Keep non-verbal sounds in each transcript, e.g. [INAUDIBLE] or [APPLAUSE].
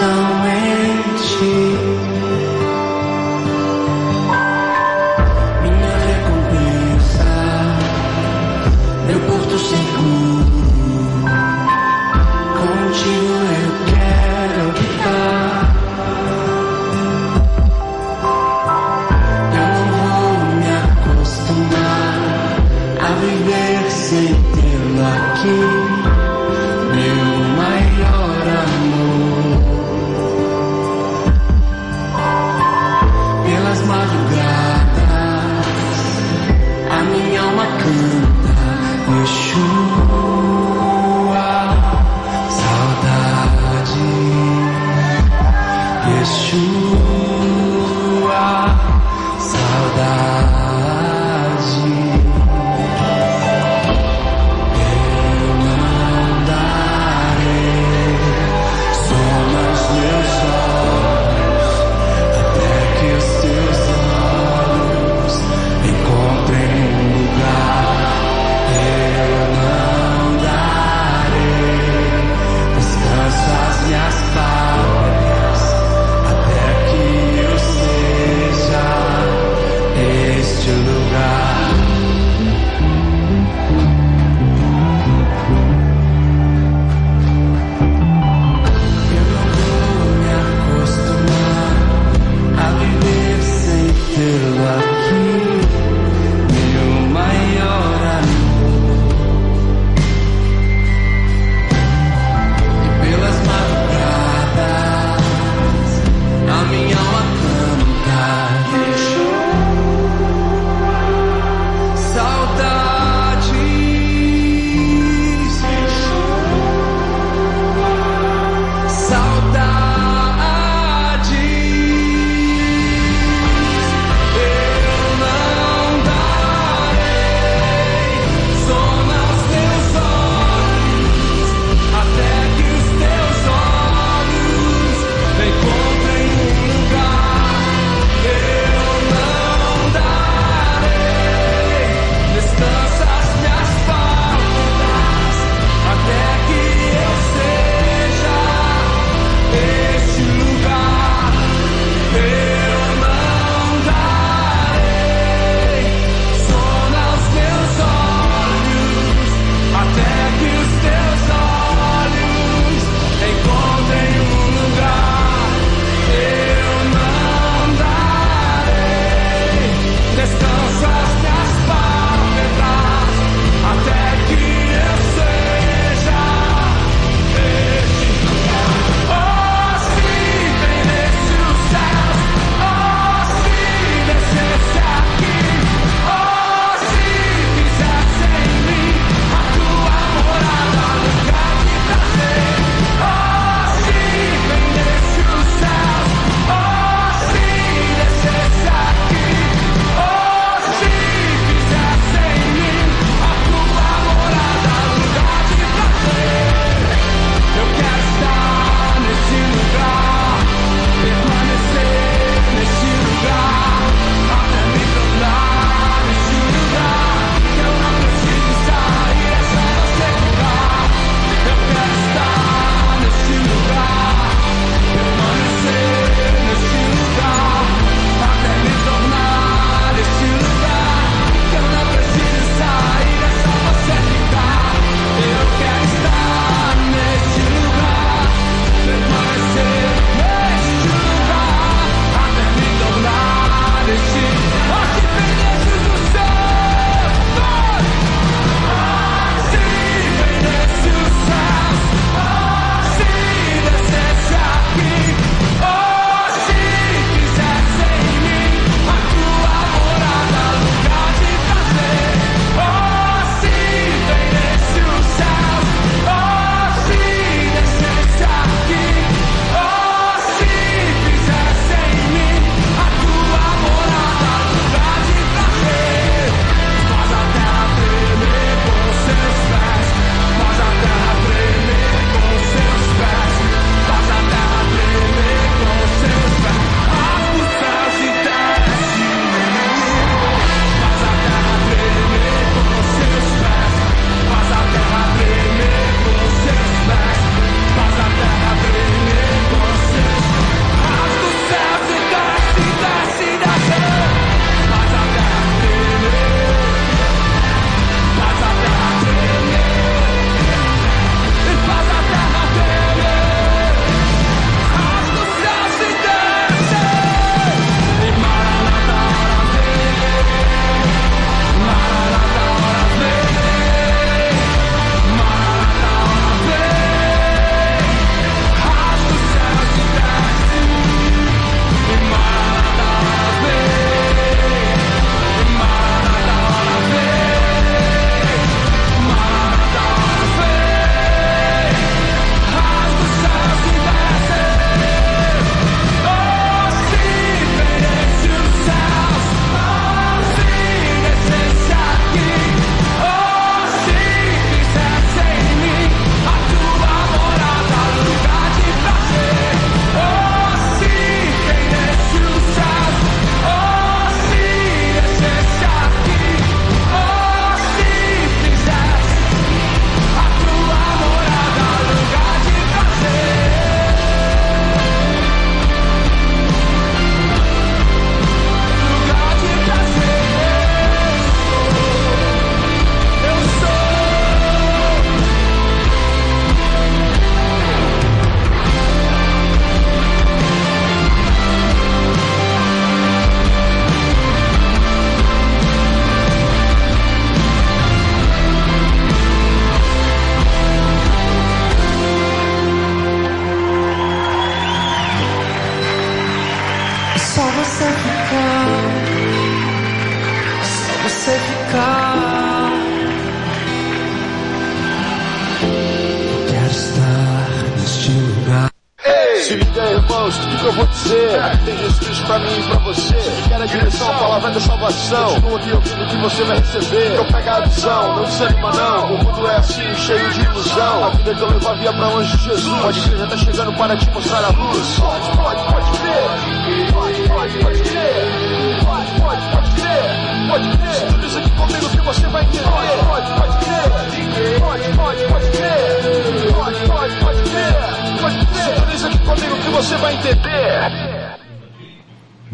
the way.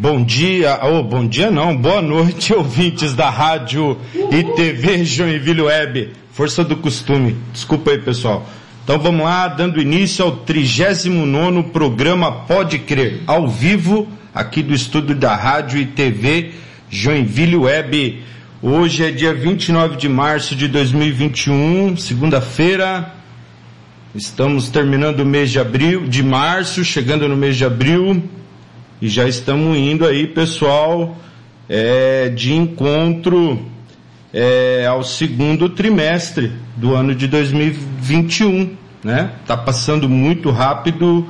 Bom dia, oh, bom dia não, boa noite, [LAUGHS] ouvintes da rádio e TV Joinville Web. Força do costume. Desculpa aí, pessoal. Então vamos lá, dando início ao 39 programa Pode Crer, ao vivo, aqui do estúdio da rádio e TV Joinville Web. Hoje é dia 29 de março de 2021, segunda-feira. Estamos terminando o mês de abril, de março, chegando no mês de abril. E já estamos indo aí, pessoal, é, de encontro é, ao segundo trimestre do ano de 2021, né? Tá passando muito rápido,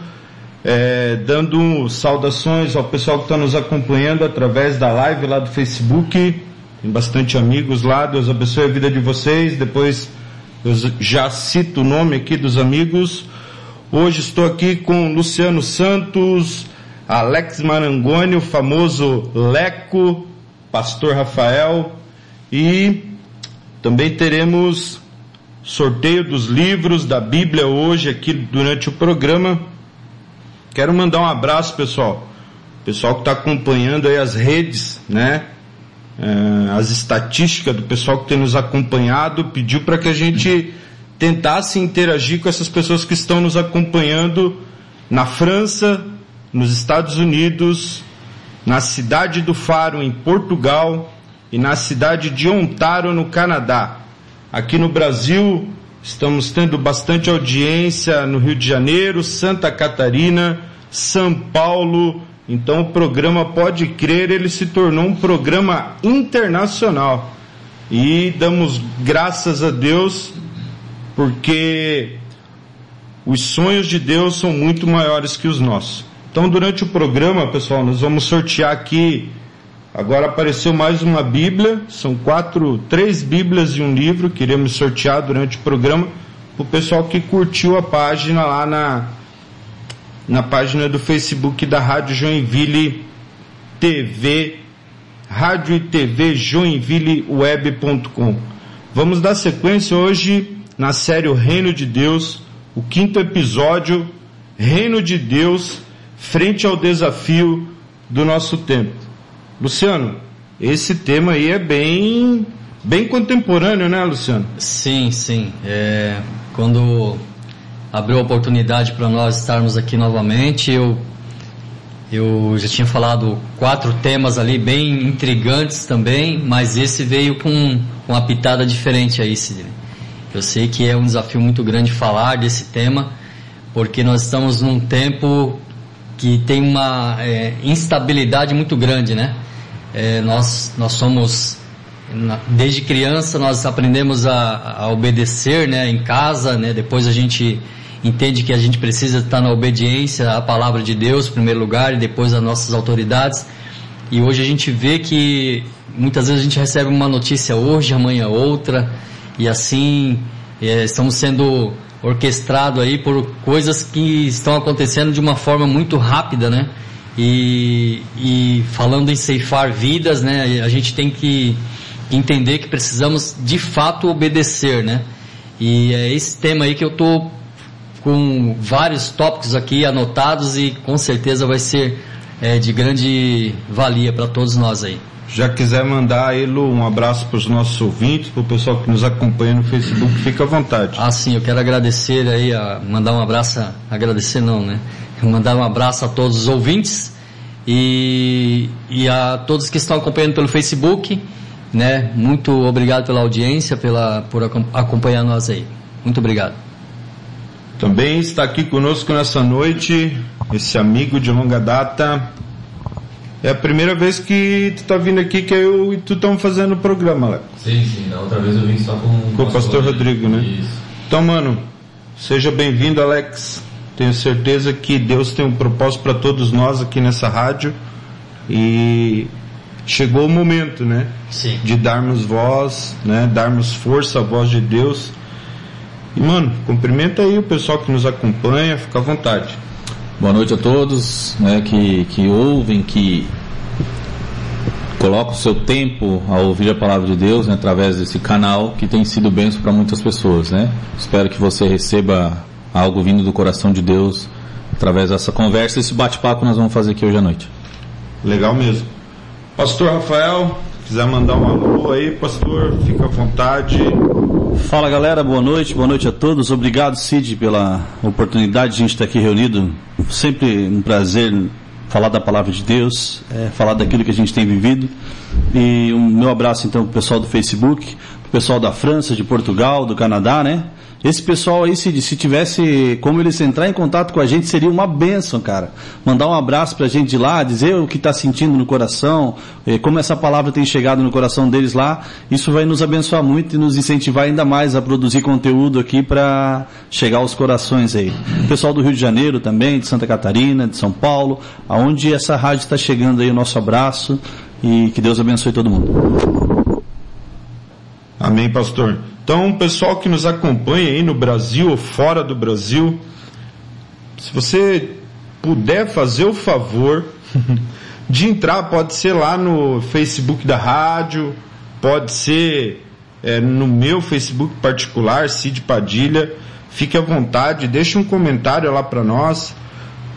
é, dando saudações ao pessoal que está nos acompanhando através da live lá do Facebook. Tem bastante amigos lá, Deus abençoe a vida de vocês. Depois eu já cito o nome aqui dos amigos. Hoje estou aqui com Luciano Santos, Alex Marangoni, o famoso Leco, Pastor Rafael e também teremos sorteio dos livros da Bíblia hoje aqui durante o programa. Quero mandar um abraço, pessoal. Pessoal que está acompanhando aí as redes, né? É, as estatísticas do pessoal que tem nos acompanhado, pediu para que a gente tentasse interagir com essas pessoas que estão nos acompanhando na França, nos Estados Unidos, na cidade do Faro, em Portugal, e na cidade de Ontário, no Canadá. Aqui no Brasil, estamos tendo bastante audiência no Rio de Janeiro, Santa Catarina, São Paulo. Então o programa Pode Crer, ele se tornou um programa internacional. E damos graças a Deus, porque os sonhos de Deus são muito maiores que os nossos. Então, durante o programa, pessoal, nós vamos sortear aqui. Agora apareceu mais uma Bíblia, são quatro, três Bíblias e um livro que iremos sortear durante o programa para o pessoal que curtiu a página lá na, na página do Facebook da Rádio Joinville TV, Rádio e TV Joinville Web.com. Vamos dar sequência hoje na série O Reino de Deus, o quinto episódio, Reino de Deus, frente ao desafio do nosso tempo. Luciano, esse tema aí é bem, bem contemporâneo, né, Luciano? Sim, sim. É, quando abriu a oportunidade para nós estarmos aqui novamente, eu, eu já tinha falado quatro temas ali bem intrigantes também, mas esse veio com uma pitada diferente aí, Sidney. Eu sei que é um desafio muito grande falar desse tema, porque nós estamos num tempo que tem uma é, instabilidade muito grande, né? É, nós, nós somos, desde criança, nós aprendemos a, a, obedecer, né? Em casa, né? Depois a gente entende que a gente precisa estar na obediência à palavra de Deus, em primeiro lugar, e depois às nossas autoridades. E hoje a gente vê que muitas vezes a gente recebe uma notícia hoje, amanhã outra, e assim é, estamos sendo orquestrado aí por coisas que estão acontecendo de uma forma muito rápida, né? E, e falando em ceifar vidas, né? A gente tem que entender que precisamos de fato obedecer, né? E é esse tema aí que eu tô com vários tópicos aqui anotados e com certeza vai ser é, de grande valia para todos nós aí. Já quiser mandar aí, Lu, um abraço para os nossos ouvintes, para o pessoal que nos acompanha no Facebook, fica à vontade. Ah, sim, eu quero agradecer aí, a, mandar um abraço, agradecer não, né? Mandar um abraço a todos os ouvintes e, e a todos que estão acompanhando pelo Facebook, né? Muito obrigado pela audiência, pela, por acompanhar nós aí. Muito obrigado. Também está aqui conosco nessa noite esse amigo de longa data, É a primeira vez que tu tá vindo aqui que eu e tu estamos fazendo o programa, Alex. Sim, sim. Da outra vez eu vim só com, Com o pastor Rodrigo, né? Isso. Então, mano, seja bem-vindo, Alex. Tenho certeza que Deus tem um propósito para todos nós aqui nessa rádio e chegou o momento, né? Sim. De darmos voz, né? Darmos força à voz de Deus. E, mano, cumprimenta aí o pessoal que nos acompanha, fica à vontade. Boa noite a todos né, que, que ouvem, que colocam o seu tempo a ouvir a palavra de Deus né, através desse canal que tem sido benção para muitas pessoas. Né? Espero que você receba algo vindo do coração de Deus através dessa conversa, esse bate-papo que nós vamos fazer aqui hoje à noite. Legal mesmo. Pastor Rafael, quiser mandar um alô aí, pastor, fica à vontade. Fala galera, boa noite, boa noite a todos. Obrigado Cid pela oportunidade de a gente estar aqui reunido. Sempre um prazer falar da palavra de Deus, é, falar daquilo que a gente tem vivido. E um meu abraço então pro pessoal do Facebook, pro pessoal da França, de Portugal, do Canadá, né? Esse pessoal aí, se, se tivesse como eles entrar em contato com a gente, seria uma benção, cara. Mandar um abraço pra gente de lá, dizer o que está sentindo no coração, eh, como essa palavra tem chegado no coração deles lá. Isso vai nos abençoar muito e nos incentivar ainda mais a produzir conteúdo aqui para chegar aos corações aí. Pessoal do Rio de Janeiro também, de Santa Catarina, de São Paulo, aonde essa rádio está chegando aí, o nosso abraço e que Deus abençoe todo mundo. Amém, pastor. Então, pessoal que nos acompanha aí no Brasil ou fora do Brasil, se você puder fazer o favor [LAUGHS] de entrar, pode ser lá no Facebook da rádio, pode ser é, no meu Facebook particular, Cid Padilha. Fique à vontade, deixe um comentário lá para nós.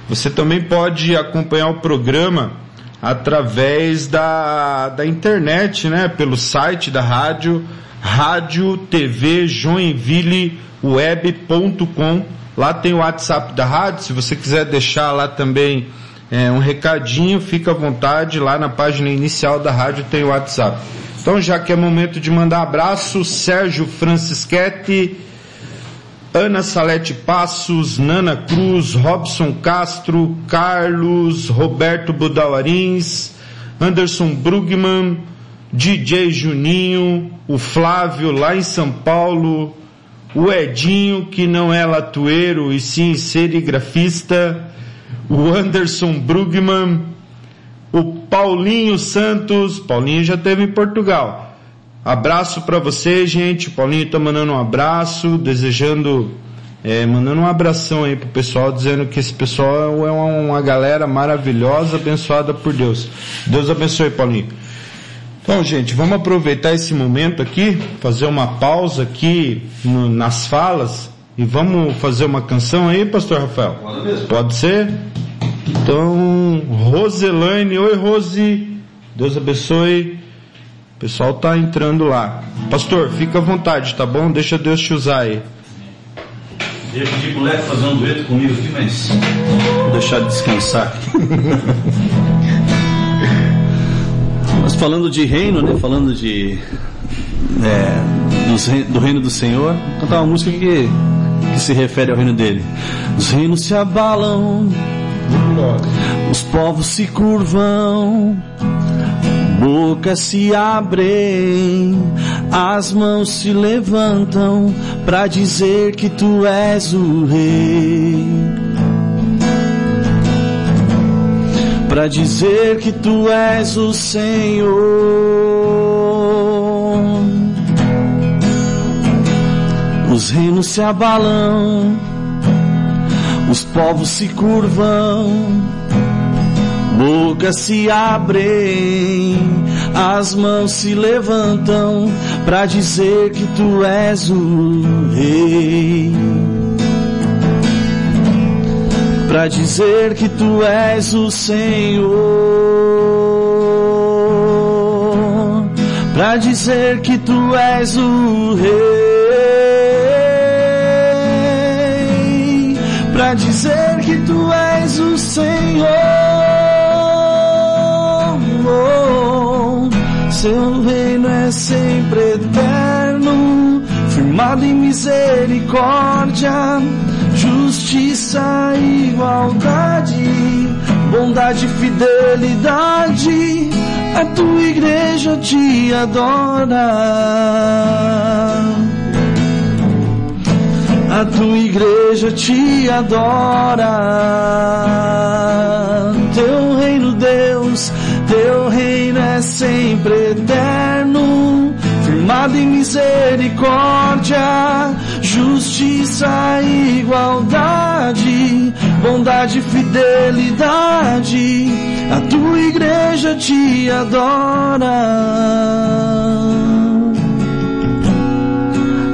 Você também pode acompanhar o programa através da, da internet, né? Pelo site da rádio, rádio TV Joinville web.com. Lá tem o WhatsApp da rádio. Se você quiser deixar lá também é, um recadinho, fica à vontade. Lá na página inicial da rádio tem o WhatsApp. Então, já que é momento de mandar abraço, Sérgio Francischetti, Ana Salete Passos, Nana Cruz, Robson Castro, Carlos, Roberto Budauarins, Anderson Brugman, DJ Juninho, o Flávio lá em São Paulo, o Edinho, que não é latueiro e sim serigrafista, o Anderson Brugman, o Paulinho Santos, Paulinho já esteve em Portugal. Abraço para você, gente. Paulinho tá mandando um abraço, desejando, é, mandando um abração aí pro pessoal, dizendo que esse pessoal é uma, uma galera maravilhosa, abençoada por Deus. Deus abençoe, Paulinho. Então, gente, vamos aproveitar esse momento aqui, fazer uma pausa aqui no- nas falas e vamos fazer uma canção aí, Pastor Rafael? Pode ser? Então, Roselaine, oi Rose, Deus abençoe. O pessoal tá entrando lá. Pastor, fica à vontade, tá bom? Deixa Deus te usar aí. Pedir pro Leco fazer um dueto comigo aqui, mas vou deixar descansar. [LAUGHS] Mas falando de reino, né? Falando de é, do reino do Senhor, cantar uma música que, que se refere ao reino dele. Os reinos se abalam, os povos se curvam, bocas se abrem, as mãos se levantam para dizer que tu és o rei. Para dizer que tu és o Senhor. Os reinos se abalam, os povos se curvam, bocas se abrem, as mãos se levantam para dizer que tu és o rei. Para dizer que tu és o Senhor. Para dizer que tu és o rei. Para dizer que tu és o Senhor. Seu reino é sempre eterno, firmado em misericórdia, justiça igualdade. bondade fidelidade, a tua igreja te adora. A tua igreja te adora. Teu reino, Deus, teu reino é sempre eterno, firmado em misericórdia, justiça e igualdade, bondade e fidelidade. A tua igreja te adora.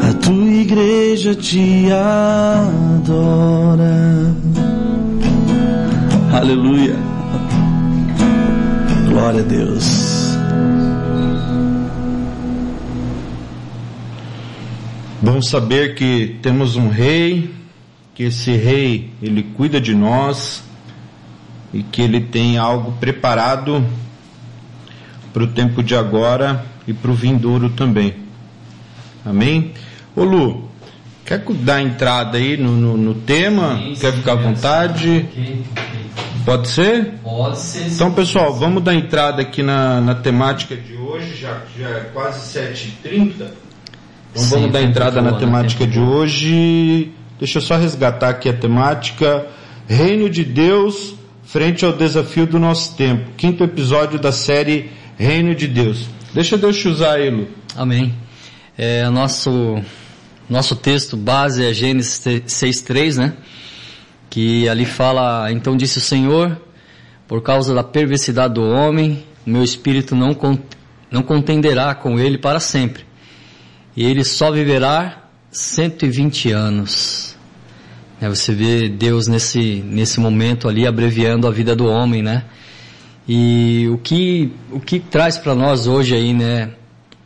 A tua igreja te adora. Aleluia. Glória a Deus. Bom saber que temos um rei, que esse rei, ele cuida de nós e que ele tem algo preparado para o tempo de agora e para o vindouro também. Amém? Ô Lu, quer dar entrada aí no, no, no tema? Sim, quer ficar à vontade? Pode ser? Pode ser. Então, pessoal, vamos dar entrada aqui na, na temática de hoje, já, já é quase 7h30. Então, Sim, vamos dar entrada na né? temática de hoje. Deixa eu só resgatar aqui a temática. Reino de Deus frente ao desafio do nosso tempo. Quinto episódio da série Reino de Deus. Deixa Deus te usar aí, Lu. Amém. É, nosso, nosso texto base é Gênesis 6.3, né? Que ali fala, então disse o Senhor, por causa da perversidade do homem, o meu espírito não, não contenderá com ele para sempre. E ele só viverá 120 anos. É, você vê Deus nesse, nesse momento ali abreviando a vida do homem, né? E o que, o que traz para nós hoje aí, né?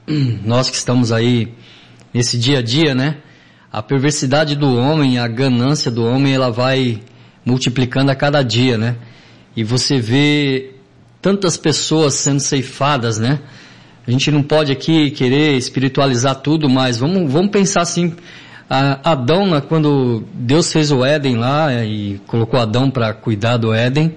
[CLEARS THROAT] Nós que estamos aí nesse dia a dia, né? A perversidade do homem, a ganância do homem, ela vai multiplicando a cada dia, né? E você vê tantas pessoas sendo ceifadas, né? A gente não pode aqui querer espiritualizar tudo, mas vamos, vamos pensar assim, Adão, né, quando Deus fez o Éden lá é, e colocou Adão para cuidar do Éden,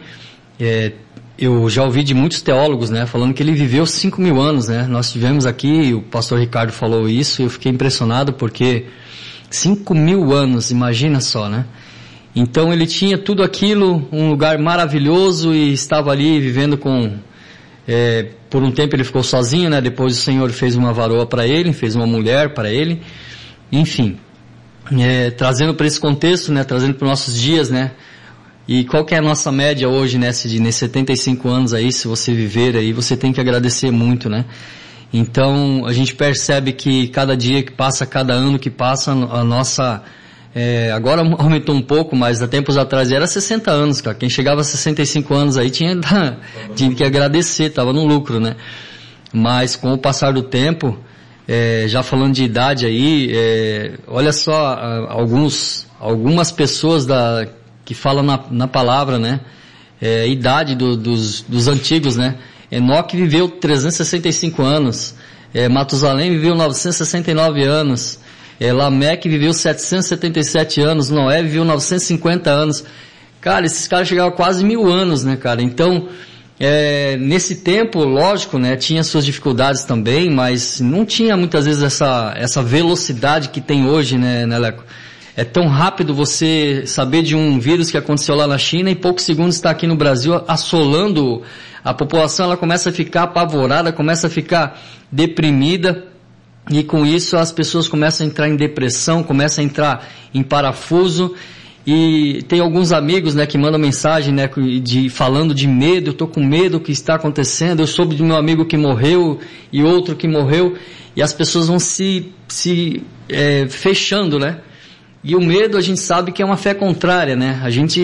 é, eu já ouvi de muitos teólogos, né, falando que ele viveu 5 mil anos, né. Nós tivemos aqui, o pastor Ricardo falou isso, e eu fiquei impressionado porque 5 mil anos, imagina só, né. Então ele tinha tudo aquilo, um lugar maravilhoso e estava ali vivendo com é, por um tempo ele ficou sozinho, né? Depois o Senhor fez uma varoa para ele, fez uma mulher para ele, enfim, é, trazendo para esse contexto, né? Trazendo para os nossos dias, né? E qual que é a nossa média hoje, né? Nesses 75 anos aí, se você viver aí, você tem que agradecer muito, né? Então a gente percebe que cada dia que passa, cada ano que passa, a nossa é, agora [LAUGHS] aumentou um pouco, mas há tempos atrás era 60 anos, cara. Quem chegava a 65 anos aí tinha, [LAUGHS] tinha que agradecer, estava no lucro, né? Mas com o passar do tempo, é, já falando de idade aí, é, olha só alguns, algumas pessoas da, que falam na, na palavra, né? É, idade do- dos, dos antigos, né? Enoque viveu 365 anos, é, Matusalém viveu 969 anos, é, Lameque viveu 777 anos, Noé viveu 950 anos. Cara, esses caras chegavam a quase mil anos, né, cara? Então, é, nesse tempo, lógico, né, tinha suas dificuldades também, mas não tinha muitas vezes essa, essa velocidade que tem hoje, né, né, Leco? É tão rápido você saber de um vírus que aconteceu lá na China e poucos segundos está aqui no Brasil assolando a população, ela começa a ficar apavorada, começa a ficar deprimida. E com isso as pessoas começam a entrar em depressão, começam a entrar em parafuso. E tem alguns amigos, né, que mandam mensagem, né, de, falando de medo, eu tô com medo do que está acontecendo, eu soube de meu amigo que morreu e outro que morreu, e as pessoas vão se, se é, fechando, né? E o medo a gente sabe que é uma fé contrária, né? A gente,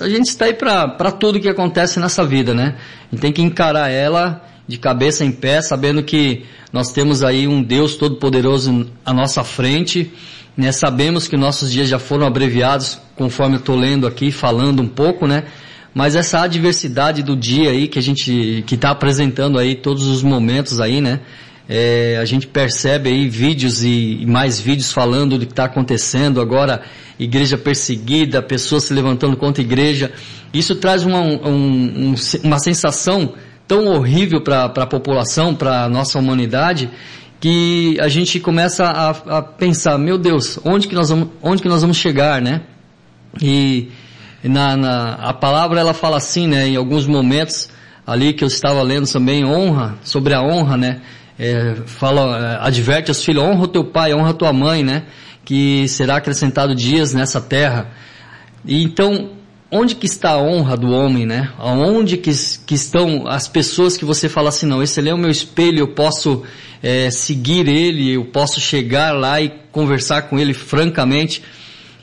a gente está aí para tudo que acontece nessa vida, né? A gente tem que encarar ela de cabeça em pé, sabendo que nós temos aí um Deus todo-poderoso à nossa frente, né? Sabemos que nossos dias já foram abreviados, conforme eu estou lendo aqui, falando um pouco, né? Mas essa adversidade do dia aí que a gente, que está apresentando aí todos os momentos aí, né? É, a gente percebe aí vídeos e, e mais vídeos falando do que está acontecendo agora, igreja perseguida, pessoas se levantando contra a igreja. Isso traz uma, um, uma sensação tão horrível para a população, para a nossa humanidade, que a gente começa a, a, pensar, meu Deus, onde que nós vamos, onde que nós vamos chegar, né? E na, na, a palavra ela fala assim, né? Em alguns momentos ali que eu estava lendo também honra sobre a honra, né? É, fala, é, adverte aos filhos, honra o teu pai, honra a tua mãe, né? Que será acrescentado dias nessa terra. E então onde que está a honra do homem, né? Aonde que, que estão as pessoas que você fala assim, não, esse ali é o meu espelho, eu posso é, seguir ele, eu posso chegar lá e conversar com ele francamente.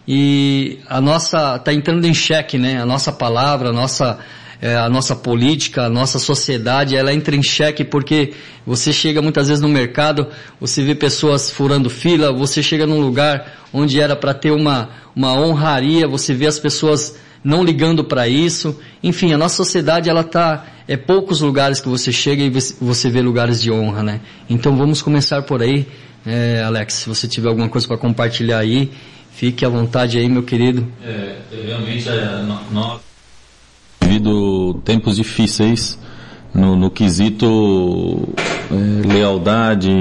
E a nossa, está entrando em xeque, né? A nossa palavra, a nossa, é, a nossa política, a nossa sociedade, ela entra em xeque porque você chega muitas vezes no mercado, você vê pessoas furando fila, você chega num lugar onde era para ter uma, uma honraria, você vê as pessoas não ligando para isso. Enfim, a nossa sociedade ela tá é poucos lugares que você chega e você vê lugares de honra, né? Então vamos começar por aí, é, Alex. Se você tiver alguma coisa para compartilhar aí, fique à vontade aí, meu querido. É, realmente é, nós devido tempos difíceis no, no quesito é, lealdade,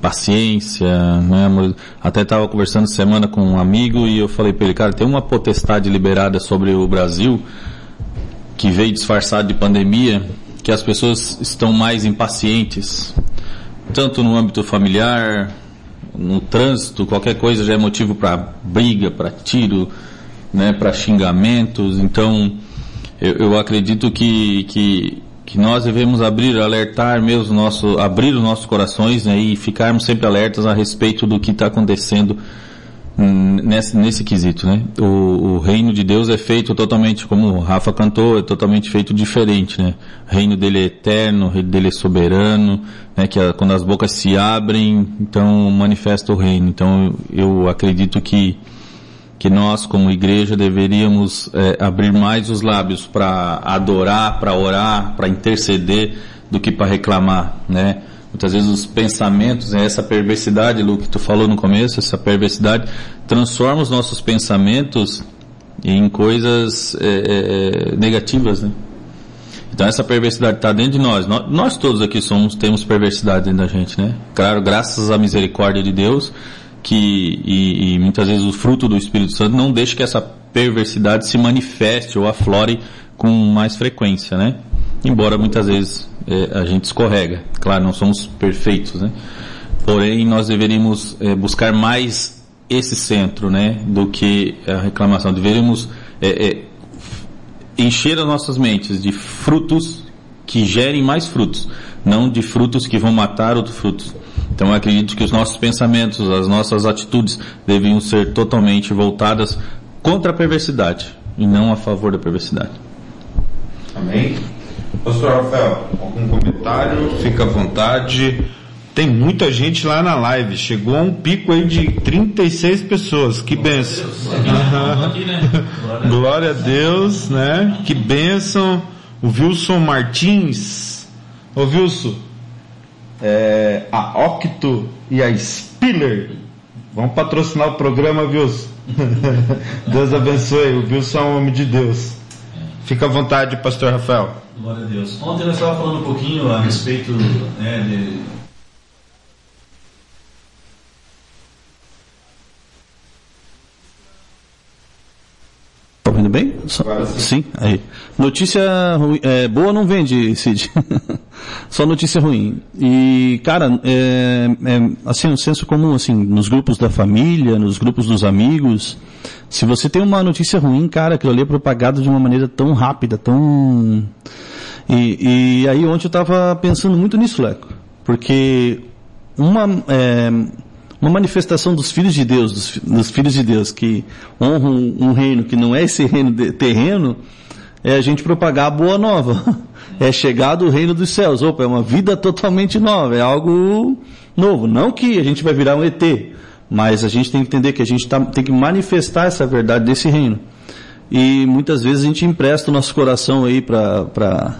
paciência, né? Até estava conversando semana com um amigo e eu falei para ele, cara, tem uma potestade liberada sobre o Brasil que veio disfarçado de pandemia, que as pessoas estão mais impacientes, tanto no âmbito familiar, no trânsito, qualquer coisa já é motivo para briga, para tiro, né, para xingamentos. Então, eu, eu acredito que, que que nós devemos abrir, alertar mesmo nosso, abrir os nossos corações né, e ficarmos sempre alertas a respeito do que está acontecendo nesse, nesse quesito, né? O, o, reino de Deus é feito totalmente, como o Rafa cantou, é totalmente feito diferente, né? O reino dele é eterno, o reino dele é soberano, né? Que a, quando as bocas se abrem, então manifesta o reino. Então eu acredito que que nós, como igreja, deveríamos é, abrir mais os lábios para adorar, para orar, para interceder, do que para reclamar, né? Muitas vezes os pensamentos, né, essa perversidade, Lu, que tu falou no começo, essa perversidade, transforma os nossos pensamentos em coisas é, é, negativas, né? Então essa perversidade está dentro de nós. nós. nós. todos aqui somos, temos perversidade dentro da gente, né? Claro, graças à misericórdia de Deus, que e, e, muitas vezes o fruto do Espírito Santo não deixa que essa perversidade se manifeste ou aflore com mais frequência, né? Embora muitas vezes é, a gente escorrega. Claro, não somos perfeitos, né? Porém, nós deveríamos é, buscar mais esse centro, né? Do que a reclamação. Deveríamos é, é encher as nossas mentes de frutos que gerem mais frutos, não de frutos que vão matar outros frutos. Então eu acredito que os nossos pensamentos, as nossas atitudes deviam ser totalmente voltadas contra a perversidade e não a favor da perversidade. Amém. Pastor Rafael, algum comentário? Fica à vontade. Tem muita gente lá na live. Chegou a um pico aí de 36 pessoas. Que benção. [LAUGHS] Glória a Deus, né? Que benção. O Wilson Martins. Ô Wilson, é, a Octo e a Spiller vão patrocinar o programa, Wilson. [LAUGHS] Deus abençoe. O Wilson é um homem de Deus. Fica à vontade, pastor Rafael. Glória a Deus. Ontem nós estávamos falando um pouquinho a respeito né, de Tá ouvindo bem? Só, sim. aí. Notícia ruim, é, boa não vende, Cid. [LAUGHS] Só notícia ruim. E, cara, é, é, assim, um senso comum, assim, nos grupos da família, nos grupos dos amigos, se você tem uma notícia ruim, cara, aquilo ali é propagado de uma maneira tão rápida, tão... E, e aí ontem eu tava pensando muito nisso, Leco. Porque uma, é, uma manifestação dos filhos de Deus, dos, dos filhos de Deus que honram um, reino que não é esse reino de, terreno, é a gente propagar a boa nova. [LAUGHS] É chegar do reino dos céus. Opa, é uma vida totalmente nova, é algo novo. Não que a gente vai virar um ET, mas a gente tem que entender que a gente tá, tem que manifestar essa verdade desse reino. E muitas vezes a gente empresta o nosso coração aí para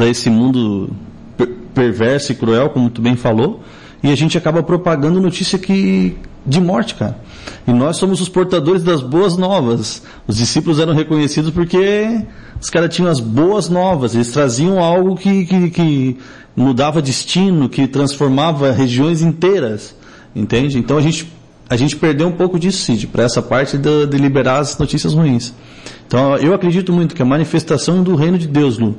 esse mundo per perverso e cruel, como tu bem falou, e a gente acaba propagando notícia que, de morte, cara. E nós somos os portadores das boas novas. Os discípulos eram reconhecidos porque os caras tinham as boas novas, eles traziam algo que, que, que mudava destino, que transformava regiões inteiras. Entende? Então a gente, a gente perdeu um pouco disso, Cid, para essa parte de, de liberar as notícias ruins. Então eu acredito muito que a manifestação do reino de Deus, Lu,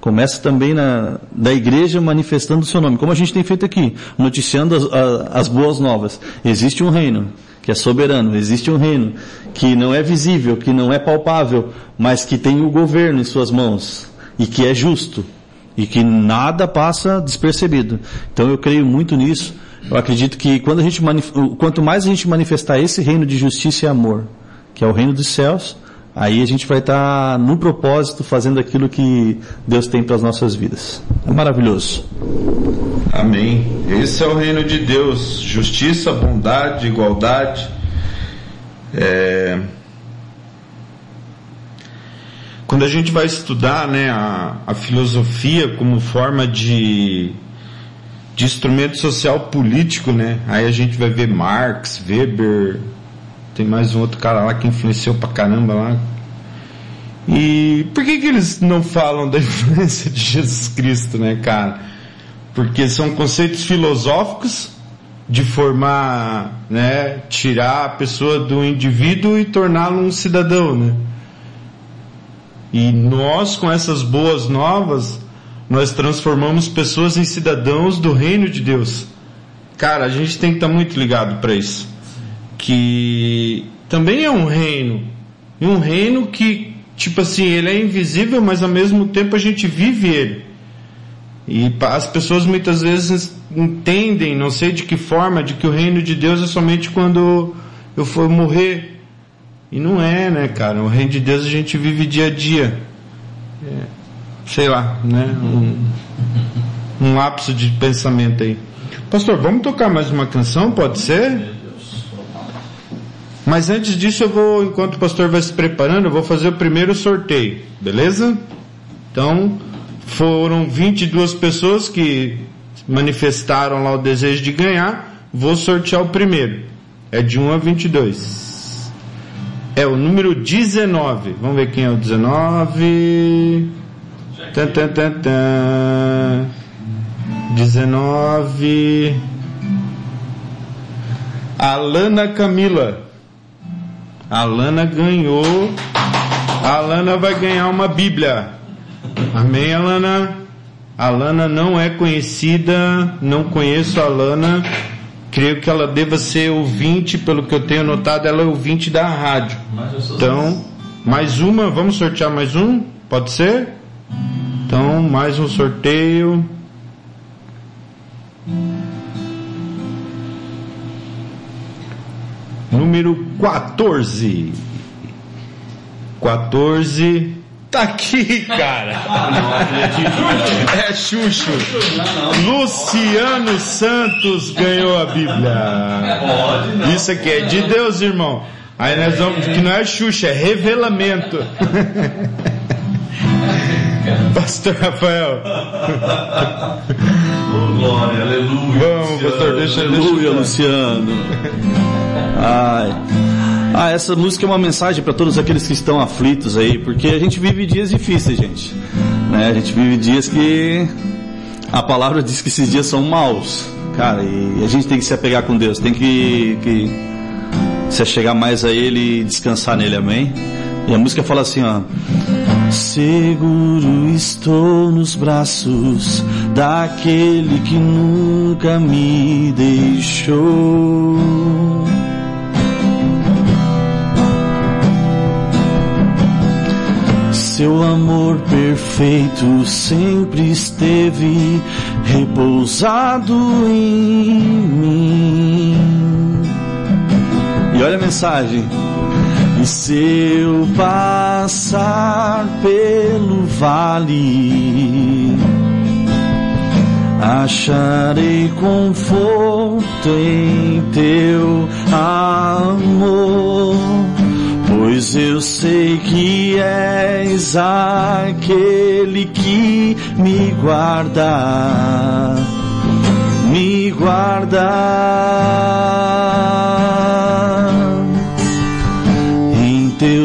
começa também na, da igreja manifestando o seu nome, como a gente tem feito aqui, noticiando as, as boas novas. Existe um reino que é soberano, existe um reino que não é visível, que não é palpável, mas que tem o governo em suas mãos e que é justo e que nada passa despercebido. Então eu creio muito nisso. Eu acredito que quando a gente quanto mais a gente manifestar esse reino de justiça e amor, que é o reino dos céus, aí a gente vai estar no propósito fazendo aquilo que Deus tem para as nossas vidas. É maravilhoso. Amém. Esse é o reino de Deus: justiça, bondade, igualdade. É... Quando a gente vai estudar né, a, a filosofia como forma de de instrumento social político, né? Aí a gente vai ver Marx, Weber, tem mais um outro cara lá que influenciou pra caramba lá. E por que que eles não falam da [LAUGHS] influência de Jesus Cristo, né, cara? Porque são conceitos filosóficos de formar, né, tirar a pessoa do indivíduo e torná-lo um cidadão, né? E nós com essas boas novas nós transformamos pessoas em cidadãos do reino de Deus. Cara, a gente tem que estar muito ligado para isso. Que também é um reino. E um reino que, tipo assim, ele é invisível, mas ao mesmo tempo a gente vive ele. E as pessoas muitas vezes entendem, não sei de que forma, de que o reino de Deus é somente quando eu for morrer. E não é, né, cara? O reino de Deus a gente vive dia a dia. É sei lá, né? Um, um lapso de pensamento aí. Pastor, vamos tocar mais uma canção, pode ser? Mas antes disso eu vou, enquanto o pastor vai se preparando, eu vou fazer o primeiro sorteio, beleza? Então, foram 22 pessoas que manifestaram lá o desejo de ganhar, vou sortear o primeiro. É de 1 a 22. É o número 19. Vamos ver quem é o 19. Tan, tan, tan, tan. 19. Alana Camila. Alana ganhou. A Alana vai ganhar uma Bíblia. Amém, Alana? Alana não é conhecida, não conheço a Alana. Creio que ela deva ser ouvinte, pelo que eu tenho notado, ela é ouvinte da rádio. Então, mais uma, vamos sortear mais um? Pode ser? Então, mais um sorteio. Número 14. 14. Tá aqui, cara. É Xuxo. Luciano Santos ganhou a Bíblia. Isso aqui é de Deus, irmão. Aí nós vamos, que não é Xuxa, é revelamento. [LAUGHS] Pastor Rafael. Glória, aleluia. Vamos, pastor, deixa Aleluia, Luciano. [LAUGHS] Ai. Ah, essa música é uma mensagem para todos aqueles que estão aflitos aí, porque a gente vive dias difíceis, gente. Né? A gente vive dias que a palavra diz que esses dias são maus, cara, e a gente tem que se apegar com Deus, tem que, que se achegar mais a Ele e descansar nele, amém? E a música fala assim, ó. Seguro estou nos braços daquele que nunca me deixou. Seu amor perfeito sempre esteve repousado em mim. E olha a mensagem e se eu passar pelo vale, acharei conforto em teu amor, pois eu sei que és aquele que me guarda, me guarda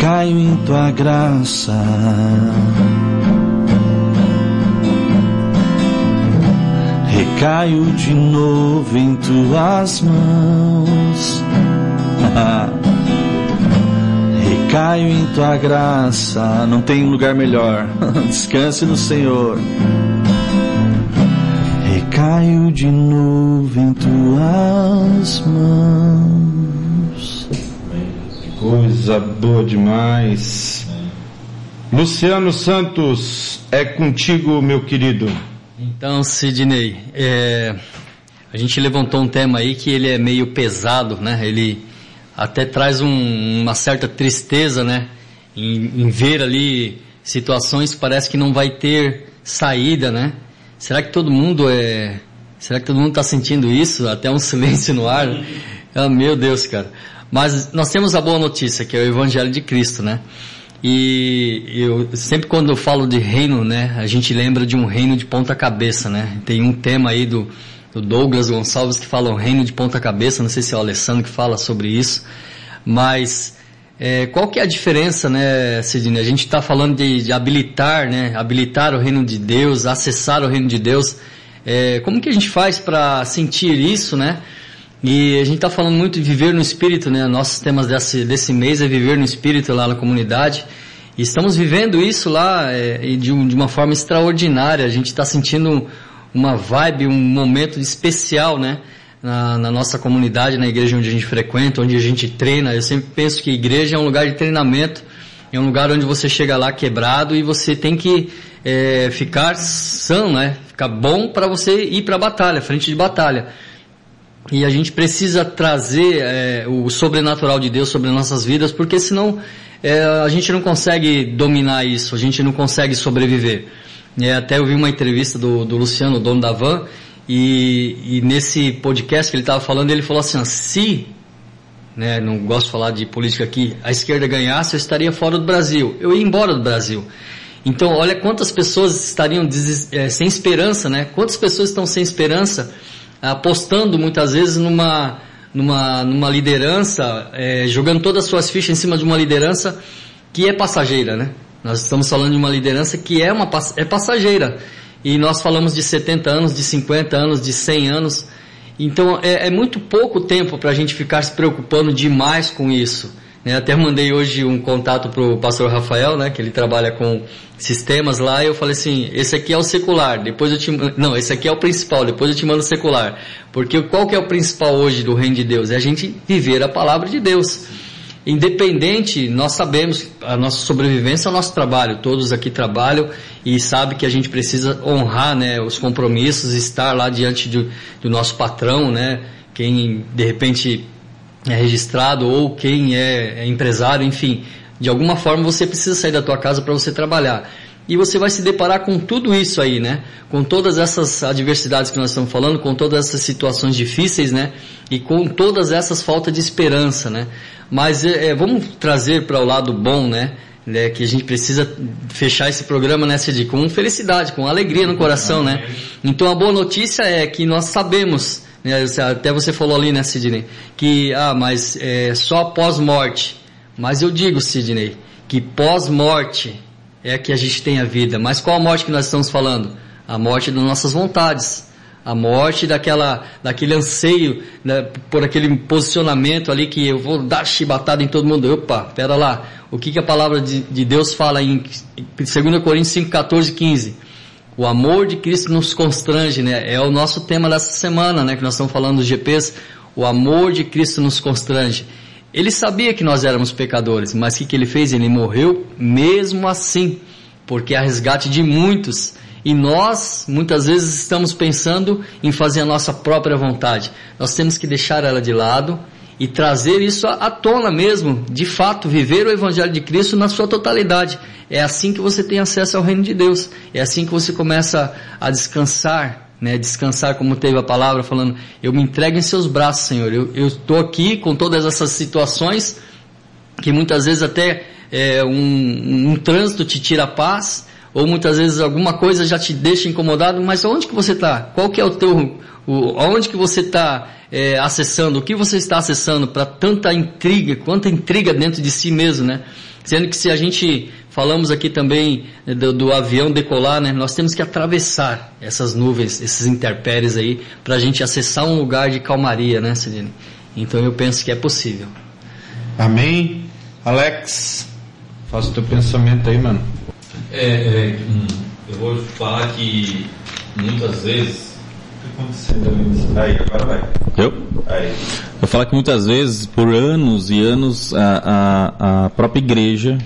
Recaio em tua graça. Recaio de novo em tuas mãos. [LAUGHS] Recaio em tua graça, não tem lugar melhor. [LAUGHS] Descanse no Senhor. Recaio de novo em tuas mãos. Coisa boa demais. Luciano Santos, é contigo, meu querido. Então, Sidney, é, a gente levantou um tema aí que ele é meio pesado, né? Ele até traz um, uma certa tristeza, né? Em, em, ver ali situações que parece que não vai ter saída, né? Será que todo mundo é... Será que todo mundo está sentindo isso? Até um [LAUGHS] silêncio no ar. Ah, meu Deus, cara. Mas nós temos a boa notícia, que é o Evangelho de Cristo, né? E eu sempre quando eu falo de reino, né, a gente lembra de um reino de ponta cabeça, né? Tem um tema aí do, do Douglas Gonçalves que fala um reino de ponta cabeça, não sei se é o Alessandro que fala sobre isso, mas é, qual que é a diferença, né, Sidney? A gente está falando de, de, habilitar, né, habilitar o reino de Deus, acessar o reino de Deus. É, como que a gente faz para sentir isso, né? E a gente está falando muito de viver no Espírito, né? Nossos temas desse, desse mês é viver no Espírito lá na comunidade. E estamos vivendo isso lá é, de, um, de, uma forma extraordinária. A gente está sentindo uma vibe, um momento especial, né? Na, na, nossa comunidade, na igreja onde a gente frequenta, onde a gente treina. Eu sempre penso que igreja é um lugar de treinamento, é um lugar onde você chega lá quebrado e você tem que é, ficar são, né? Ficar bom para você ir para a batalha, frente de batalha. E a gente precisa trazer é, o sobrenatural de Deus sobre nossas vidas, porque senão é, a gente não consegue dominar isso, a gente não consegue sobreviver. É, até eu vi uma entrevista do, do Luciano, dono da van, e, e nesse podcast que ele estava falando, ele falou assim, se, né, não gosto de falar de política aqui, a esquerda ganhasse, eu estaria fora do Brasil, eu ia embora do Brasil. Então, olha quantas pessoas estariam é, sem esperança, né? Quantas pessoas estão sem esperança apostando muitas vezes numa, numa, numa liderança, é, jogando todas as suas fichas em cima de uma liderança que é passageira, né? Nós estamos falando de uma liderança que é, uma, é passageira. E nós falamos de 70 anos, de 50 anos, de 100 anos. Então é, é muito pouco tempo para a gente ficar se preocupando demais com isso. Né? Até mandei hoje um contato para o pastor Rafael, né, que ele trabalha com sistemas lá, e eu falei assim, esse aqui é o secular, depois eu te não, esse aqui é o principal, depois eu te mando o secular. Porque qual que é o principal hoje do reino de Deus? É a gente viver a palavra de Deus. Independente, nós sabemos a nossa sobrevivência é o nosso trabalho. Todos aqui trabalham e sabem que a gente precisa honrar, né, os compromissos, estar lá diante do nosso patrão, né? Quem de repente é registrado ou quem é, é empresário, enfim, de alguma forma você precisa sair da tua casa para você trabalhar. E você vai se deparar com tudo isso aí, né? Com todas essas adversidades que nós estamos falando, com todas essas situações difíceis, né? E com todas essas faltas de esperança, né? Mas é, é vamos trazer para o lado bom, né? né? Que a gente precisa fechar esse programa, né, Cid? Com felicidade, com alegria no coração, né? Então a boa notícia é que nós sabemos até você falou ali, né, Sidney? Que, ah, mas é só pós-morte. Mas eu digo, Sidney, que pós-morte é que a gente tem a vida. Mas qual a morte que nós estamos falando? A morte das nossas vontades. A morte daquela, daquele anseio, né, por aquele posicionamento ali que eu vou dar chibatada em todo mundo. Opa, pera lá. O que, que a palavra de, de Deus fala em 2 Coríntios 5, 14 15? O amor de Cristo nos constrange, né? É o nosso tema dessa semana, né? Que nós estamos falando dos GPs. O amor de Cristo nos constrange. Ele sabia que nós éramos pecadores, mas o que, que ele fez? Ele morreu mesmo assim, porque há resgate de muitos. E nós, muitas vezes, estamos pensando em fazer a nossa própria vontade. Nós temos que deixar ela de lado e trazer isso à, tona mesmo, de fato, viver o Evangelho de Cristo na sua totalidade. É assim que você tem acesso ao reino de Deus. É assim que você começa a descansar, né? Descansar, como teve a palavra falando, eu me entrego em seus braços, Senhor. Eu estou aqui com todas essas situações que muitas vezes até é, um, um trânsito te tira a paz, ou muitas vezes alguma coisa já te deixa incomodado, mas onde que você está? Qual que é o teu, o, onde que você está é, acessando? O que você está acessando para tanta intriga, quanta intriga dentro de si mesmo, né? Sendo que se a gente falamos aqui também do, do avião decolar, né? Nós temos que atravessar essas nuvens, esses interpéries aí, para a gente acessar um lugar de calmaria, né, Celine? Então eu penso que é possível. Amém. Alex, faz o teu pensamento aí, mano. É, é hum, eu vou falar que muitas vezes. Aí, agora vai. Eu? Aí. Eu vou falar que muitas vezes, por anos e anos, a, a, a própria igreja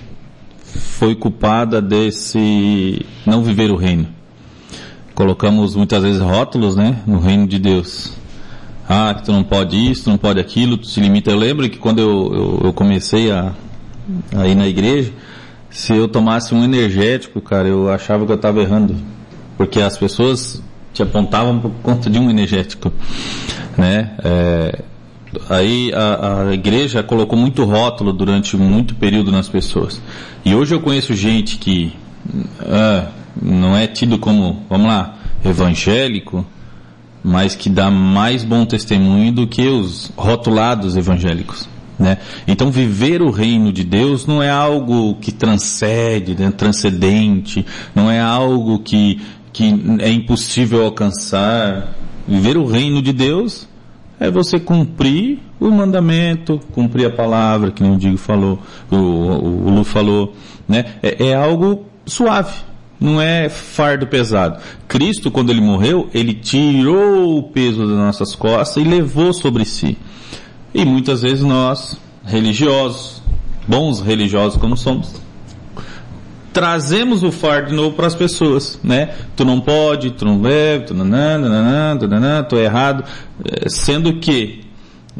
foi culpada desse não viver o reino. Colocamos muitas vezes rótulos, né, no reino de Deus. Ah, que tu não pode isso, tu não pode aquilo, tu se limita. Eu lembro que quando eu, eu, eu comecei a, a ir na igreja, se eu tomasse um energético, cara, eu achava que eu estava errando. Porque as pessoas te apontavam por conta de um energético, né? É, aí a, a, igreja colocou muito rótulo durante muito período nas pessoas. E hoje eu conheço gente que ah, não é tido como, vamos lá, evangélico, mas que dá mais bom testemunho do que os rotulados evangélicos. Né? Então viver o reino de Deus não é algo que transcende, né? transcendente, não é algo que, que é impossível alcançar. Viver o reino de Deus é você cumprir o mandamento, cumprir a palavra que o Digo falou, o, o, o Lu falou, né? É, é algo suave, não é fardo pesado. Cristo, quando ele morreu, ele tirou o peso das nossas costas e levou sobre si. E muitas vezes nós, religiosos, bons religiosos como somos, trazemos o fardo de novo para as pessoas, né? Tu não pode, tu não deve, tu nanã, tu nanã, tu é errado, é, sendo que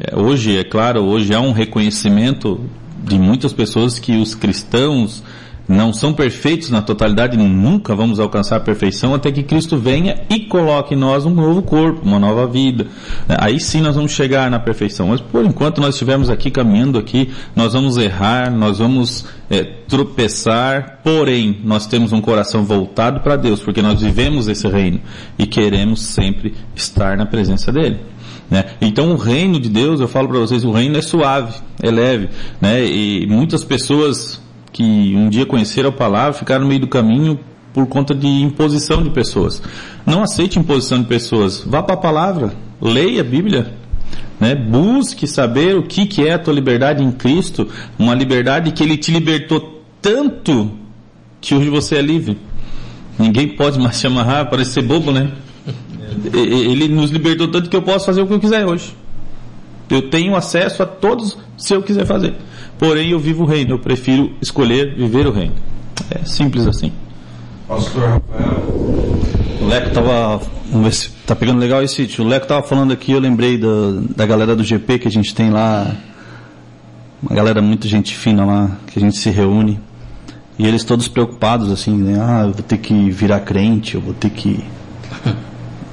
é, hoje, é claro, hoje há um reconhecimento de muitas pessoas que os cristãos não são perfeitos na totalidade, nunca vamos alcançar a perfeição até que Cristo venha e coloque em nós um novo corpo, uma nova vida. Aí sim nós vamos chegar na perfeição. Mas por enquanto nós estivermos aqui caminhando aqui, nós vamos errar, nós vamos é, tropeçar, porém nós temos um coração voltado para Deus, porque nós vivemos esse reino e queremos sempre estar na presença dele. Né? Então o reino de Deus, eu falo para vocês, o reino é suave, é leve, né? E muitas pessoas que um dia conheceram a palavra, ficaram no meio do caminho por conta de imposição de pessoas. Não aceite imposição de pessoas. Vá para a palavra, leia a Bíblia, né? Busque saber o que, que é a tua liberdade em Cristo, uma liberdade que Ele te libertou tanto que hoje você é livre. Ninguém pode mais [LAUGHS] te amarrar, parece ser bobo, né? Ele nos libertou tanto que eu posso fazer o que eu quiser hoje. Eu tenho acesso a todos se eu quiser fazer porém eu vivo o reino, eu prefiro escolher viver o reino. É simples assim. Pastor Rafael. O Leco tava. Vamos ver se tá pegando legal esse sítio. O Leco tava falando aqui, eu lembrei da, da galera do GP que a gente tem lá. Uma galera muito gente fina lá, que a gente se reúne. E eles todos preocupados, assim, né? Ah, eu vou ter que virar crente, eu vou ter que. [LAUGHS]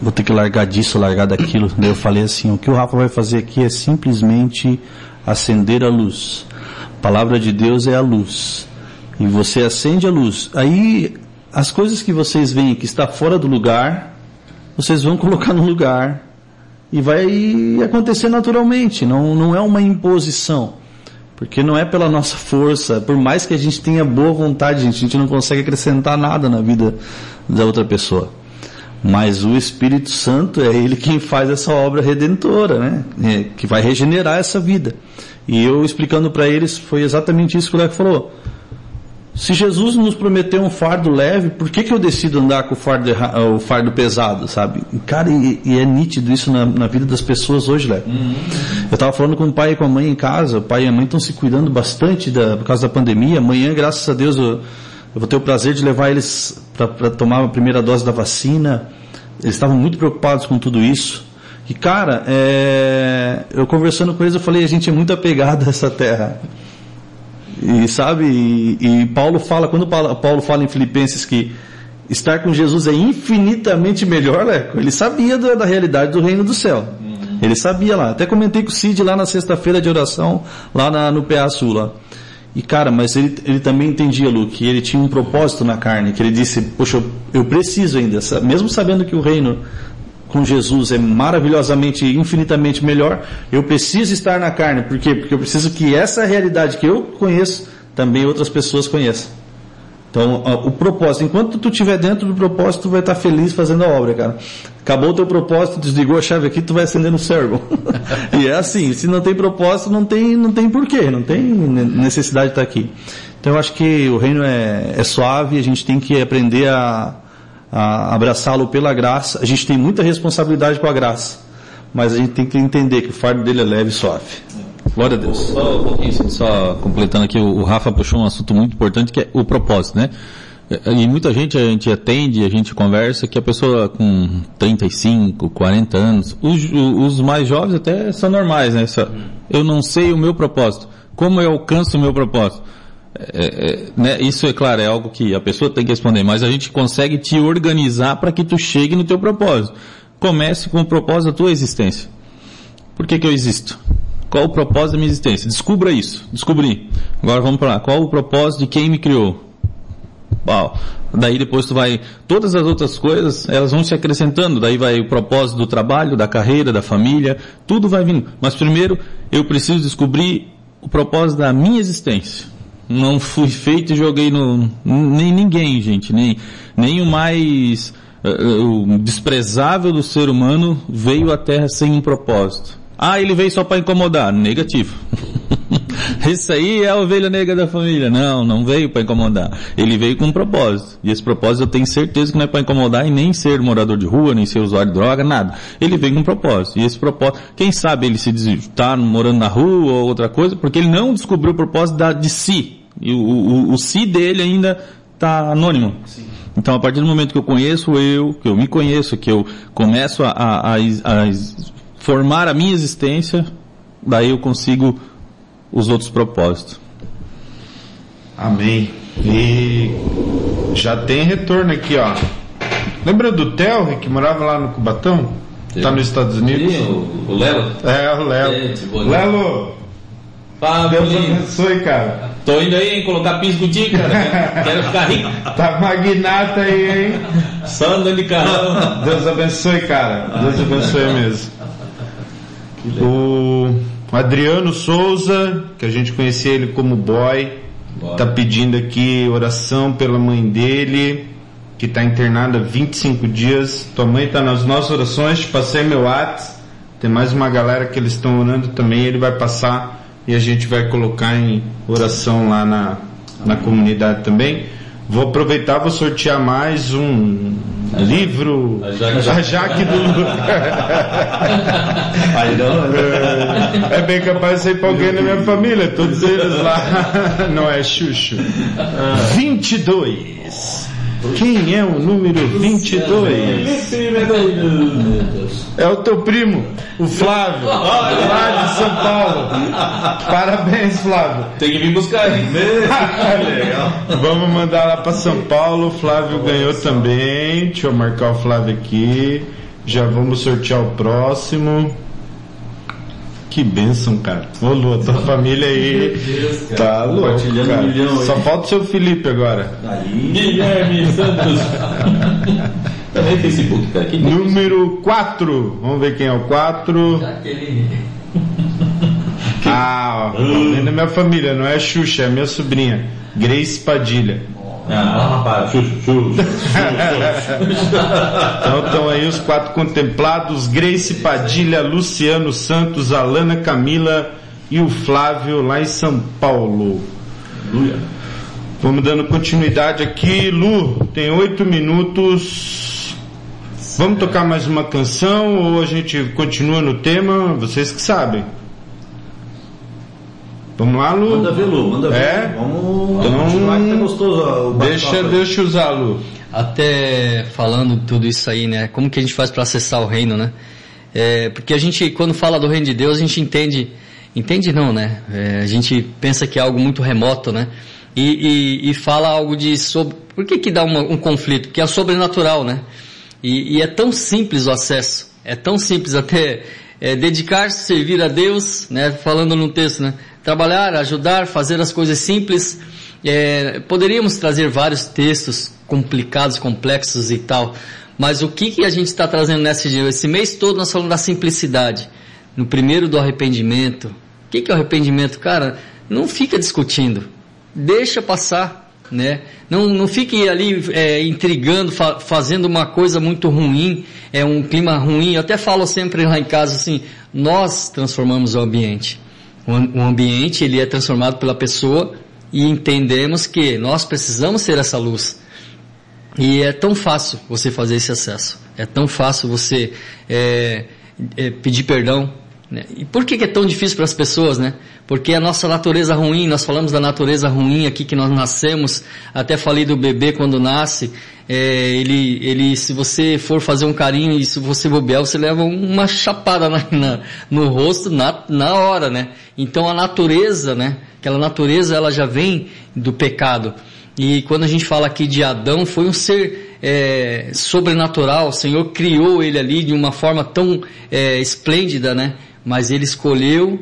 Vou ter que largar disso, largar daquilo. Daí eu falei assim, o que o Rafa vai fazer aqui é simplesmente acender a luz. A palavra de Deus é a luz. E você acende a luz. Aí, as coisas que vocês veem que está fora do lugar, vocês vão [LAUGHS] colocar no lugar. E vai acontecer naturalmente. Não, não é uma imposição. Porque não é pela nossa força. Por mais que a gente tenha boa vontade, a gente não consegue acrescentar nada na vida da outra pessoa. Mas o Espírito Santo é ele quem faz essa obra redentora, né? É, que vai regenerar essa vida. E eu explicando para eles, foi exatamente isso que o Leco falou. Se Jesus nos prometeu um fardo leve, por que, que eu decido andar com o fardo, o fardo pesado, sabe? Cara, e, e é nítido isso na, na, vida das pessoas hoje, Leco. Uhum. Eu estava falando com o pai e com a mãe em casa, o pai e a mãe estão se cuidando bastante da, por causa da pandemia. Amanhã, graças a Deus, eu, eu vou ter o prazer de levar eles para tomar a primeira dose da vacina. Eles estavam muito preocupados com tudo isso. E cara, é, eu conversando com eles, eu falei, a gente é muito apegado a essa terra. E sabe, e, e Paulo fala, quando Paulo fala em Filipenses que estar com Jesus é infinitamente melhor, Leco, ele sabia da, da realidade do reino do céu. Ele sabia lá. Até comentei com o Cid lá na sexta-feira de oração, lá na, no PA Sul. Lá. E cara, mas ele, ele também entendia, Lu, que ele tinha um propósito na carne, que ele disse, poxa, eu, eu preciso ainda, mesmo sabendo que o reino com Jesus é maravilhosamente, infinitamente melhor, eu preciso estar na carne. Por quê? Porque eu preciso que essa realidade que eu conheço, também outras pessoas conheçam. Então, o propósito, enquanto tu estiver dentro do propósito, tu vai estar feliz fazendo a obra, cara. Acabou o teu propósito, desligou a chave aqui, tu vai acender no servo. [LAUGHS] e é assim, se não tem propósito, não tem, não tem porquê, não tem necessidade de estar aqui. Então eu acho que o reino é, é suave, a gente tem que aprender a, abraçá-lo pela graça. A gente tem muita responsabilidade com a graça, mas a gente tem que entender que o fardo dele é leve e suave. Glória a Deus. Só um pouquinho, só completando aqui, o Rafa puxou um assunto muito importante que é o propósito, né? E muita gente a gente atende, a gente conversa que a pessoa com 35, 40 anos, os, os mais jovens até são normais, né? Eu não sei o meu propósito. Como eu alcanço o meu propósito? É, é, né? Isso é claro, é algo que a pessoa tem que responder, mas a gente consegue te organizar para que tu chegue no teu propósito. Comece com o propósito da tua existência. Por que que eu existo? Qual o propósito da minha existência? Descubra isso. Descobri. Agora vamos para lá. Qual o propósito de quem me criou? Uau. Daí depois tu vai, todas as outras coisas, elas vão se acrescentando. Daí vai o propósito do trabalho, da carreira, da família, tudo vai vindo. Mas primeiro eu preciso descobrir o propósito da minha existência. Não fui feito e joguei no, nem ninguém, gente, nem, nem o mais uh, o desprezável do ser humano veio à Terra sem um propósito. Ah, ele veio só para incomodar. Negativo. [LAUGHS] Esse aí é a ovelha negra da família. Não, não veio para incomodar. Ele veio com um propósito. E esse propósito eu tenho certeza que não é para incomodar e nem ser morador de rua, nem ser usuário de droga, nada. Ele veio com um propósito. E esse propósito, quem sabe ele se está morando na rua ou outra coisa, porque ele não descobriu o propósito da, de si. E o, o, o si dele ainda está anônimo. Sim. Então, a partir do momento que eu conheço eu, que eu me conheço, que eu começo a, a, a, a formar a minha existência, daí eu consigo os outros propósitos. Amém. E já tem retorno aqui, ó. Lembra do Theo que morava lá no Cubatão? Sim. Tá nos Estados Unidos? Sim, o, o Lelo? É, o Lelo. Lelo! Fala, Deus abençoe, cara. Tô indo aí, hein, colocar piso contigo, cara. Quero ficar rico. Tá magnata aí, hein? Só andando de carro. [LAUGHS] Deus abençoe, cara. Deus abençoe mesmo. O Adriano Souza, que a gente conhecia ele como boy, Bora. tá pedindo aqui oração pela mãe dele, que está internada 25 dias. Tua mãe está nas nossas orações, te passei meu WhatsApp. Tem mais uma galera que eles estão orando também, ele vai passar e a gente vai colocar em oração lá na, na comunidade também. Vou aproveitar, vou sortear mais um a livro. A Jaque, a Jaque do [LAUGHS] Aí não, é, é bem capaz de ser para alguém da minha família, todos eles lá. [LAUGHS] Não é Xuxo. 22. Quem é o número 22? É o teu primo, o Flávio, lá de São Paulo. Parabéns, Flávio. Tem que vir buscar aí. [LAUGHS] Legal. Vamos mandar lá para São Paulo. O Flávio ganhou também. Deixa eu marcar o Flávio aqui. Já vamos sortear o próximo. Que bênção, cara. Ô Lu, a tua família aí Deus, tá louco, cara. Um Só falta o seu Felipe agora. Aí. Guilherme Santos. [LAUGHS] Também Facebook, cara. Que Número 4. Vamos ver quem é o 4. Aquele... Ah, ó. É da minha família, não é Xuxa, é minha sobrinha. Grace Padilha. Ah, rapaz, então estão aí os quatro contemplados: Grace Padilha, Luciano Santos, Alana Camila e o Flávio lá em São Paulo. Vamos dando continuidade aqui. Lu, tem oito minutos. Vamos tocar mais uma canção ou a gente continua no tema? Vocês que sabem. Vamos lá, Lu? Manda ver, Lu, manda ver. É? Vamos, então, continuar que tá gostoso o Deixa, deixa usar, Lu. Até falando tudo isso aí, né? Como que a gente faz para acessar o reino, né? É, porque a gente, quando fala do reino de Deus, a gente entende, entende não, né? É, a gente pensa que é algo muito remoto, né? E, e, e fala algo de sobre, por que que dá uma, um conflito? Porque é sobrenatural, né? E, e, é tão simples o acesso, é tão simples até é, dedicar-se, servir a Deus, né? Falando no texto, né? Trabalhar, ajudar, fazer as coisas simples. É, poderíamos trazer vários textos complicados, complexos e tal, mas o que, que a gente está trazendo nesse dia? Esse mês todo nós falamos da simplicidade. No primeiro do arrependimento. O que, que é o arrependimento? Cara, não fica discutindo. Deixa passar, né? Não, não fique ali é, intrigando, fa fazendo uma coisa muito ruim, é um clima ruim. Eu até falo sempre lá em casa assim, nós transformamos o ambiente. O, ambiente ele é transformado pela pessoa e entendemos que nós precisamos ser essa luz. E é tão fácil você fazer esse acesso. É tão fácil você é, é, pedir perdão. Né? E por que, que é tão difícil para as pessoas, né? Porque a nossa natureza ruim, nós falamos da natureza ruim aqui que nós nascemos, até falei do bebê quando nasce, é, ele, ele, se você for fazer um carinho e se você bobear, você leva uma chapada na, na, no rosto na, na hora, né? Então a natureza, né? Aquela natureza, ela já vem do pecado. E quando a gente fala aqui de Adão, foi um ser é, sobrenatural. O Senhor criou ele ali de uma forma tão é, esplêndida, né? Mas ele escolheu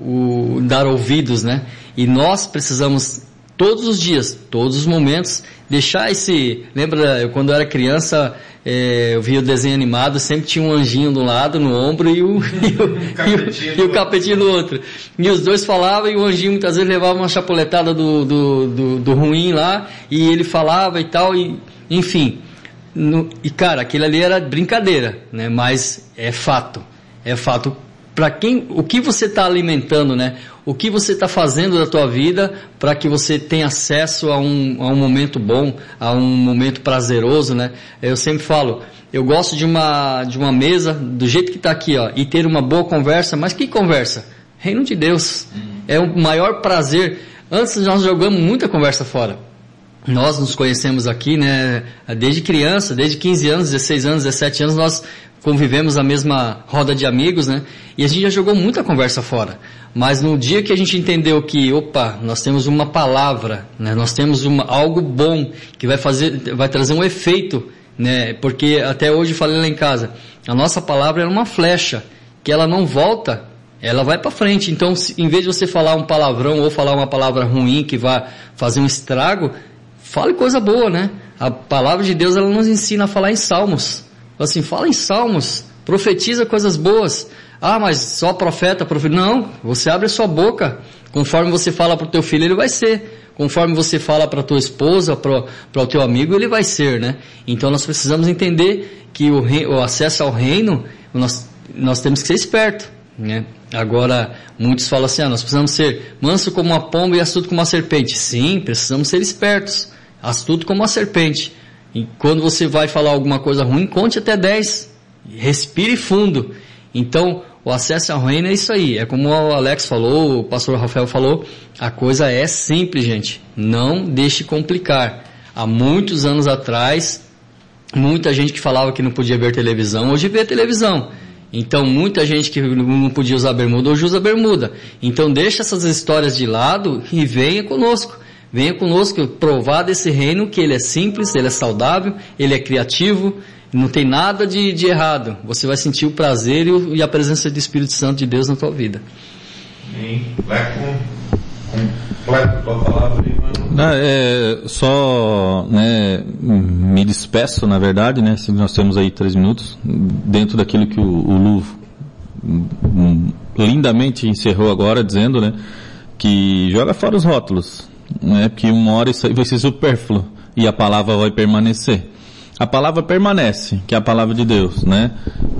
o, dar ouvidos, né? E nós precisamos todos os dias, todos os momentos, deixar esse. Lembra, eu, quando eu era criança, é, eu via o desenho animado, sempre tinha um anjinho do lado, no ombro, e o, [LAUGHS] [LAUGHS] e o, e o, e o capetinho do outro. E os dois falavam, e o anjinho muitas vezes levava uma chapuletada do, do, do, do ruim lá, e ele falava e tal, e enfim. No, e cara, aquilo ali era brincadeira, né? Mas é fato. É fato para quem, o que você está alimentando, né? O que você está fazendo da tua vida para que você tenha acesso a um, a um momento bom, a um momento prazeroso, né? Eu sempre falo, eu gosto de uma, de uma mesa do jeito que está aqui, ó, e ter uma boa conversa, mas que conversa? Reino de Deus. É o maior prazer. Antes nós jogamos muita conversa fora. Nós nos conhecemos aqui, né, desde criança, desde 15 anos, 16 anos, 17 anos, nós convivemos a mesma roda de amigos, né? E a gente já jogou muita conversa fora. Mas no dia que a gente entendeu que, opa, nós temos uma palavra, né? Nós temos uma, algo bom que vai fazer, vai trazer um efeito, né? Porque até hoje falei lá em casa, a nossa palavra é uma flecha que ela não volta, ela vai para frente. Então, se, em vez de você falar um palavrão ou falar uma palavra ruim que vai fazer um estrago, fale coisa boa, né? A palavra de Deus ela nos ensina a falar em salmos assim, fala em salmos, profetiza coisas boas. Ah, mas só profeta, profeta. Não, você abre a sua boca. Conforme você fala para o teu filho, ele vai ser. Conforme você fala para tua esposa, para o teu amigo, ele vai ser, né? Então nós precisamos entender que o, rei, o acesso ao reino, nós, nós temos que ser esperto, né? Agora, muitos falam assim, ah, nós precisamos ser manso como uma pomba e astuto como uma serpente. Sim, precisamos ser espertos, astuto como uma serpente. E quando você vai falar alguma coisa ruim, conte até 10. Respire fundo. Então, o acesso ao reino é isso aí. É como o Alex falou, o pastor Rafael falou, a coisa é simples, gente. Não deixe complicar. Há muitos anos atrás, muita gente que falava que não podia ver televisão, hoje vê televisão. Então, muita gente que não podia usar bermuda, hoje usa bermuda. Então, deixa essas histórias de lado e venha conosco. Venha conosco provar desse reino que ele é simples, ele é saudável, ele é criativo, não tem nada de, de errado. Você vai sentir o prazer e, e, a presença do Espírito Santo de Deus na tua vida. Amém. Completo tua palavra, Não, é, só né, me despeço, na verdade, né? Se nós temos aí três minutos, dentro daquilo que o, o Lu lindamente encerrou agora, dizendo, né? Que joga fora os rótulos né? Porque uma hora isso aí vai ser supérfluo e a palavra vai permanecer. A palavra permanece, que é a palavra de Deus, né?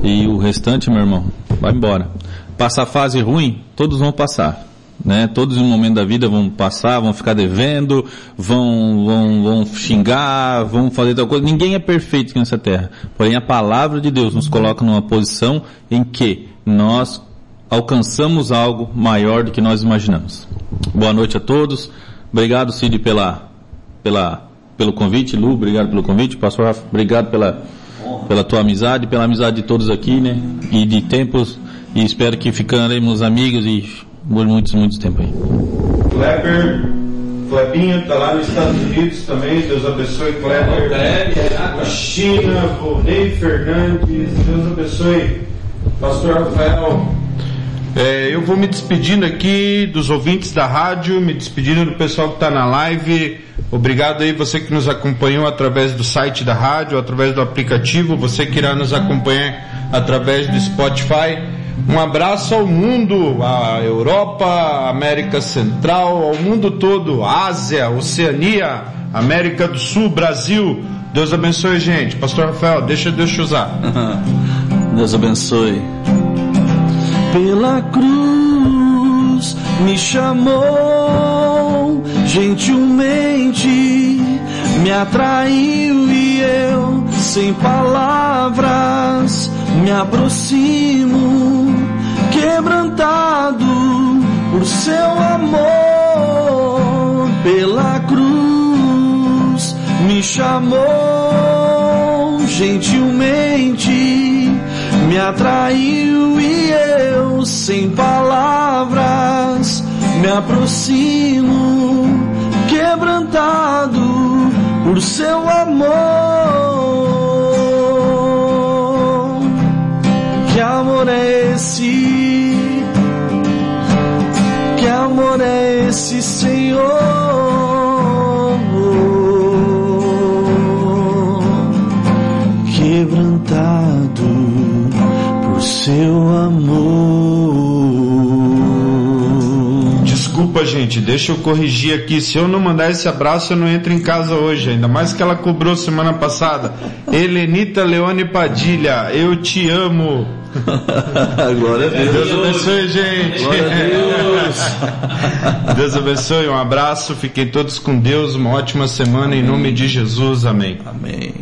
E o restante, meu irmão, vai embora. Passar fase ruim, todos vão passar. Né? Todos no momento da vida vão passar, vão ficar devendo, vão, vão, vão xingar, vão fazer tal coisa. Ninguém é perfeito nessa terra. Porém, a palavra de Deus nos coloca numa posição em que nós alcançamos algo maior do que nós imaginamos. Boa noite a todos. Obrigado, Cid, pela, pela, pelo convite. Lu, obrigado pelo convite. Pastor Rafa, obrigado pela pela tua amizade, pela amizade de todos aqui, né? E de tempos, e espero que ficaremos amigos e por muitos, muitos tempos aí. Kleber, Klebinho tá lá nos Estados Unidos também, Deus abençoe Kleber. China, Volney Fernandes, Deus abençoe Pastor Rafael. É, eu vou me despedindo aqui dos ouvintes da rádio, me despedindo do pessoal que está na live. Obrigado aí você que nos acompanhou através do site da rádio, através do aplicativo, você que irá nos acompanhar através do Spotify. Um abraço ao mundo, à Europa, América Central, ao mundo todo, Ásia, Oceania, América do Sul, Brasil. Deus abençoe, gente. Pastor Rafael, deixa Deus te usar. [LAUGHS] Deus abençoe. Pela cruz me chamou, gentilmente me atraiu e eu, sem palavras, me aproximo, quebrantado por seu amor. Pela cruz me chamou, gentilmente me atraiu e eu, sem palavras, me aproximo, quebrantado por seu amor. Que amor é esse? Que amor é esse, Senhor? Seu amor. Desculpa, gente, deixa eu corrigir aqui. Se eu não mandar esse abraço, eu não entro em casa hoje. Ainda mais que ela cobrou semana passada. Helenita Leone Padilha, eu te amo. [LAUGHS] Glória a Deus. Deus abençoe, gente. Deus. [LAUGHS] Deus abençoe, um abraço, fiquem todos com Deus, uma ótima semana em nome de Jesus, amém. Amém.